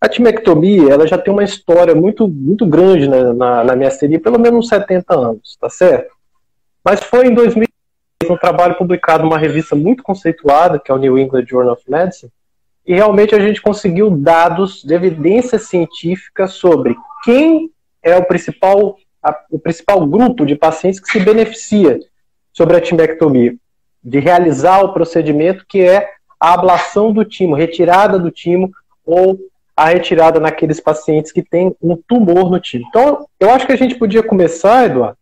A timectomia, ela já tem uma história muito, muito grande na, na, na miastenia, pelo menos uns 70 anos, tá certo? Mas foi em 2000 um trabalho publicado numa revista muito conceituada, que é o New England Journal of Medicine, e realmente a gente conseguiu dados de evidência científica sobre quem é o principal, a, o principal grupo de pacientes que se beneficia sobre a timectomia, de realizar o procedimento que é a ablação do timo, retirada do timo ou a retirada naqueles pacientes que têm um tumor no timo. Então, eu acho que a gente podia começar, Eduardo,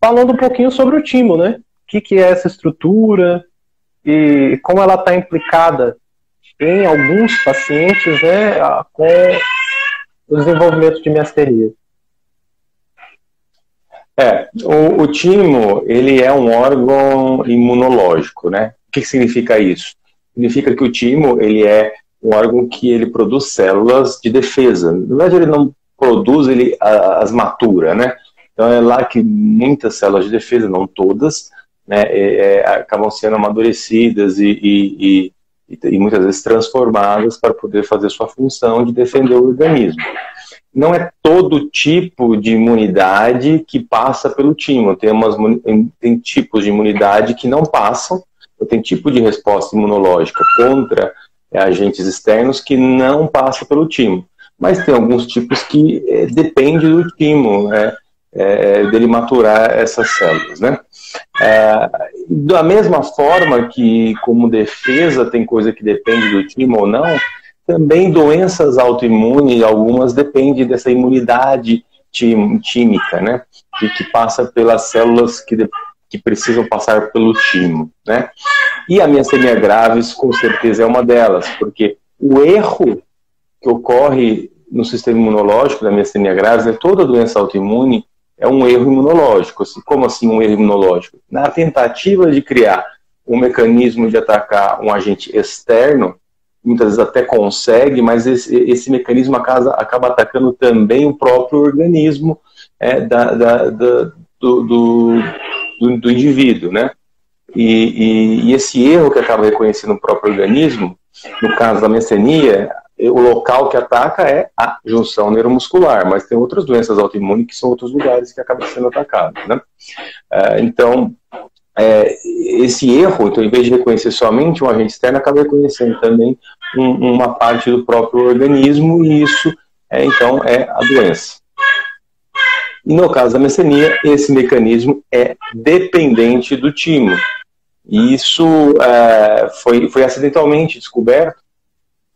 falando um pouquinho sobre o timo, né? O que, que é essa estrutura e como ela está implicada em alguns pacientes né, com o desenvolvimento de miasteria. É, o, o timo, ele é um órgão imunológico, né? O que, que significa isso? Significa que o timo, ele é um órgão que ele produz células de defesa. Na verdade, ele não produz, ele as matura, né? Então é lá que muitas células de defesa, não todas, né, é, é, acabam sendo amadurecidas e, e, e, e, muitas vezes transformadas para poder fazer sua função de defender o organismo. Não é todo tipo de imunidade que passa pelo timo. Tem, umas, tem tipos de imunidade que não passam, tem tipo de resposta imunológica contra agentes externos que não passa pelo timo. Mas tem alguns tipos que é, depende do timo. Né? é, dele maturar essas células, né? É, da mesma forma que, como defesa, tem coisa que depende do time ou não, também doenças autoimunes, algumas dependem dessa imunidade tímica, né? Que, que passa pelas células que, que precisam passar pelo timo, né? E a miastenia graves, com certeza, é uma delas, porque o erro que ocorre no sistema imunológico da miastenia graves, né, toda doença autoimune, é um erro imunológico. Assim, como assim um erro imunológico? Na tentativa de criar um mecanismo de atacar um agente externo, muitas vezes até consegue, mas esse, esse mecanismo acaba, acaba, atacando também o próprio organismo é, da, da, da, do, do, do, do, indivíduo, né? E, e, e, esse erro que acaba reconhecendo o próprio organismo, no caso da mecenia, o local que ataca é a junção neuromuscular, mas tem outras doenças autoimunes que são outros lugares que acabam sendo atacados, né? É, então, é, esse erro, então, em vez de reconhecer somente um agente externo, acaba reconhecendo também um, uma parte do próprio organismo e isso, é, então, é a doença. E no caso da mecenia, esse mecanismo é dependente do timo. E isso é, foi, foi acidentalmente descoberto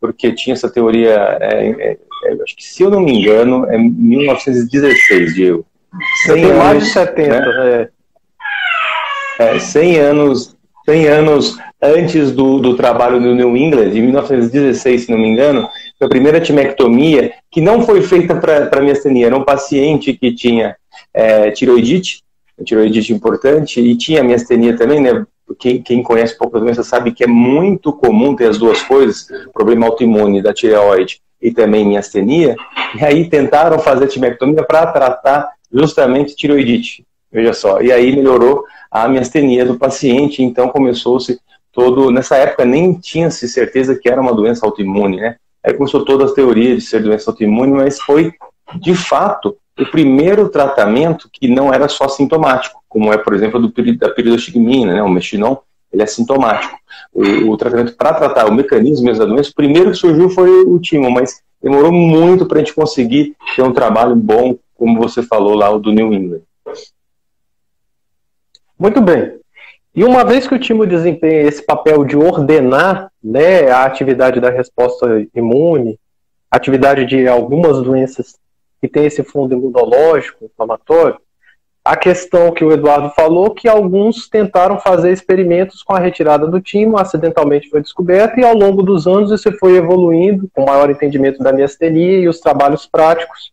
porque tinha essa teoria, é, é, é, acho que se eu não me engano, é 1916, Diego. 100 anos, mais de 70, né? é. 100 anos, 100 anos antes do, do trabalho do New England, em 1916, se não me engano, foi a primeira timectomia que não foi feita para miastenia, era um paciente que tinha é, tiroidite, tiroidite importante, e tinha miastenia também, né, quem, quem conhece pouco da doença sabe que é muito comum ter as duas coisas, problema autoimune da tireoide e também miastenia, e aí tentaram fazer timectomia para tratar justamente tiroidite, veja só, e aí melhorou a miastenia do paciente, então começou-se todo, nessa época nem tinha-se certeza que era uma doença autoimune, né, aí começou toda a teoria de ser doença autoimune, mas foi, de fato, o primeiro tratamento que não era só sintomático, como é, por exemplo, do, da piridostigmina, né, o mexinon, ele é sintomático. O, o tratamento para tratar o mecanismo da doença, o primeiro que surgiu foi o timo, mas demorou muito para a gente conseguir ter um trabalho bom, como você falou lá, o do New England. Muito bem. E uma vez que o timo desempenha esse papel de ordenar né, a atividade da resposta imune, atividade de algumas doenças que tem esse fundo imunológico, inflamatório, a questão que o Eduardo falou, que alguns tentaram fazer experimentos com a retirada do timo, acidentalmente foi descoberto, e ao longo dos anos isso foi evoluindo, com maior entendimento da miastenia e os trabalhos práticos,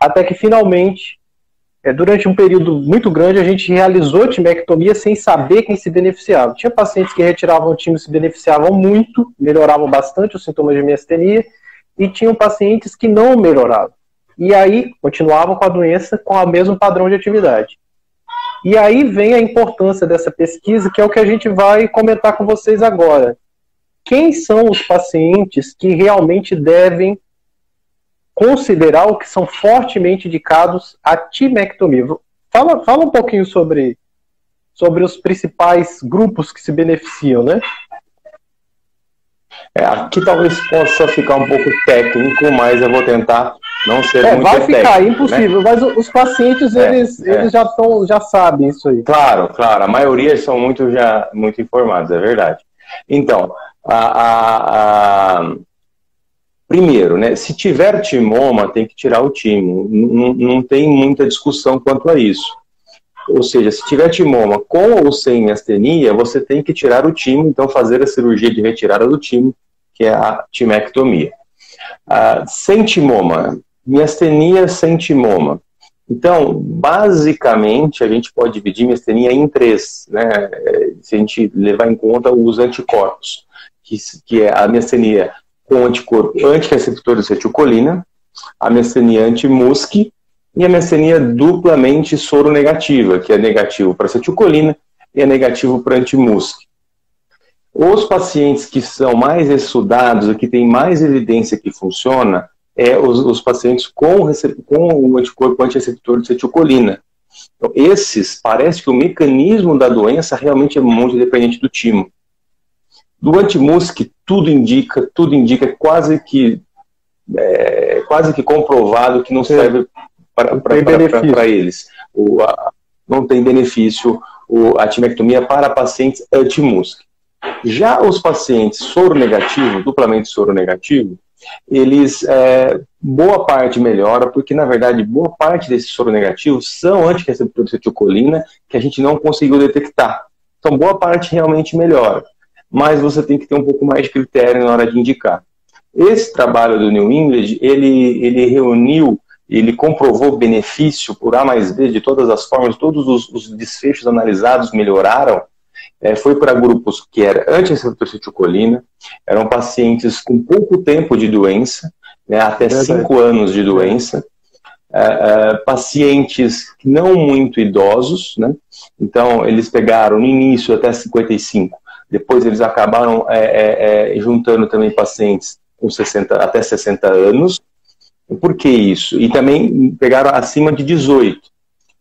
até que finalmente, é, durante um período muito grande, a gente realizou timectomia sem saber quem se beneficiava. Tinha pacientes que retiravam o timo e se beneficiavam muito, melhoravam bastante os sintomas de miastenia, e tinham pacientes que não melhoravam e aí continuavam com a doença com o mesmo padrão de atividade. E aí vem a importância dessa pesquisa, que é o que a gente vai comentar com vocês agora. Quem são os pacientes que realmente devem considerar o que são fortemente indicados a timectomia. Fala, fala um pouquinho sobre, sobre os principais grupos que se beneficiam, né? É, aqui talvez possa ficar um pouco técnico, mas eu vou tentar não ser é, muito Vai ficar técnico, né? impossível, né? mas os pacientes, é, eles, é. eles já, tão, já sabem isso aí. Claro, claro, a maioria são muito, já, muito informados, é verdade. Então, a, a, a... primeiro, né, se tiver timoma, tem que tirar o timo, não, tem muita discussão quanto a isso. Ou seja, se tiver timoma com ou sem astenia, você tem que tirar o timo, então fazer a cirurgia de retirada do timo, que é a timectomia. Ah, sem timoma, miastenia sem timoma. Então, basicamente, a gente pode dividir miastenia em três, né? Se a gente levar em conta os anticorpos, que, que é a miastenia com anticorpo antirreceptor de acetilcolina, a miastenia anti-MUSC e a miastenia duplamente soronegativa, que é negativo para acetilcolina e é negativo para anti-MUSC. Os pacientes que são mais estudados, que têm mais evidência que funciona, é os, os pacientes com, com o anticorpo antireceptor de acetilcolina. Então, esses, parece que o mecanismo da doença realmente é muito dependente do timo. Do antimusc, tudo indica, tudo indica quase que é, quase que comprovado que não serve para eles. O, a, não tem benefício o, a timectomia para pacientes anti-MUSC. Já os pacientes soro negativo, duplamente soro negativo, eles, é, boa parte melhora, porque na verdade boa parte desses soronegativos são antireceptores de acetilcolina que a gente não conseguiu detectar. Então boa parte realmente melhora, mas você tem que ter um pouco mais de critério na hora de indicar. Esse trabalho do New England, ele, ele reuniu, ele comprovou benefício por A mais B de todas as formas, todos os, os desfechos analisados melhoraram, é, foi para grupos que era anti-acetilcolina, eram pacientes com pouco tempo de doença, né, até 5 anos de doença, é, é, pacientes não muito idosos, né, então eles pegaram no início até 55, depois eles acabaram é, é, é, juntando também pacientes com 60, até 60 anos. Por que isso? E também pegaram acima de 18.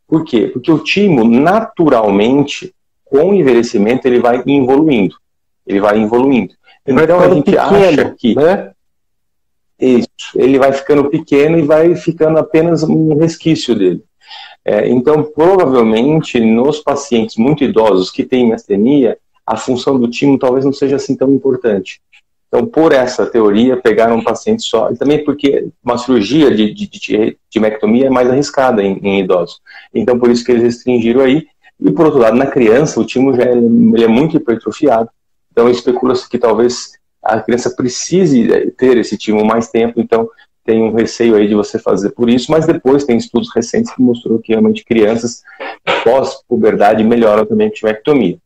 Por quê? Porque o timo, naturalmente, com o envelhecimento, ele vai evoluindo. Ele vai evoluindo. Então a gente pequeno, acha que. Né? Isso, ele vai ficando pequeno e vai ficando apenas um resquício dele. É, então, provavelmente, nos pacientes muito idosos que têm astenia, a função do timo talvez não seja assim tão importante. Então, por essa teoria, pegaram um paciente só, e também porque uma cirurgia de, de, de, de mectomia é mais arriscada em, em, idosos. Então, por isso que eles restringiram aí, e por outro lado, na criança, o timo já é, ele é muito hipertrofiado, então especula-se que talvez a criança precise é, ter esse timo mais tempo, então tem um receio aí de você fazer por isso, mas depois tem estudos recentes que mostrou que realmente crianças pós-puberdade melhoram também a timectomia.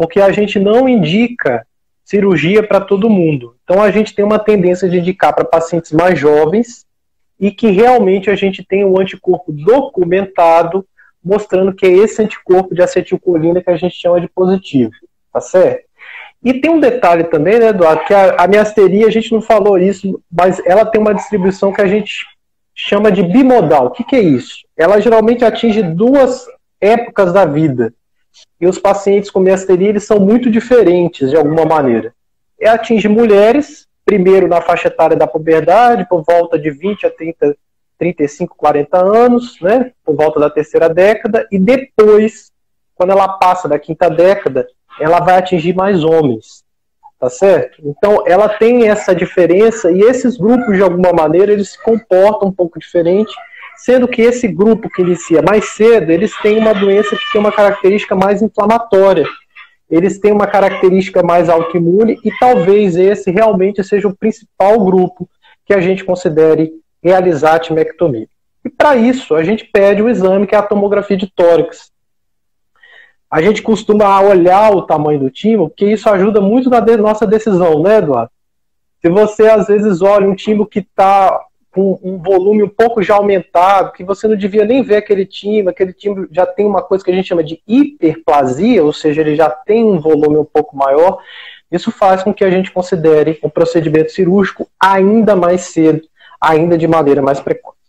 Porque a gente não indica cirurgia para todo mundo. Então a gente tem uma tendência de indicar para pacientes mais jovens e que realmente a gente tem o anticorpo documentado mostrando que é esse anticorpo de acetilcolina que a gente chama de positivo, tá certo? E tem um detalhe também, né, Eduardo, que a, a miasteria, a gente não falou isso, mas ela tem uma distribuição que a gente chama de bimodal. O que, que é isso? Ela geralmente atinge duas épocas da vida. E os pacientes com miasteria, eles são muito diferentes, de alguma maneira. E atinge mulheres, primeiro na faixa etária da puberdade, por volta de 20 a 30 35, 40 anos, né, por volta da terceira década, e depois, quando ela passa da quinta década, ela vai atingir mais homens, tá certo? Então, ela tem essa diferença e esses grupos, de alguma maneira, eles se comportam um pouco diferente, sendo que esse grupo que inicia mais cedo, eles têm uma doença que tem uma característica mais inflamatória, eles têm uma característica mais autoimune e talvez esse realmente seja o principal grupo que a gente considere realizar a timectomia. E para isso, a gente pede o exame que é a tomografia de tórax. A gente costuma olhar o tamanho do timo, porque isso ajuda muito na nossa decisão, né, Eduardo? Se você às vezes olha um timo que está com um volume um pouco já aumentado, que você não devia nem ver aquele timo, aquele timo já tem uma coisa que a gente chama de hiperplasia, ou seja, ele já tem um volume um pouco maior, isso faz com que a gente considere o procedimento cirúrgico ainda mais cedo ainda de maneira mais precoce.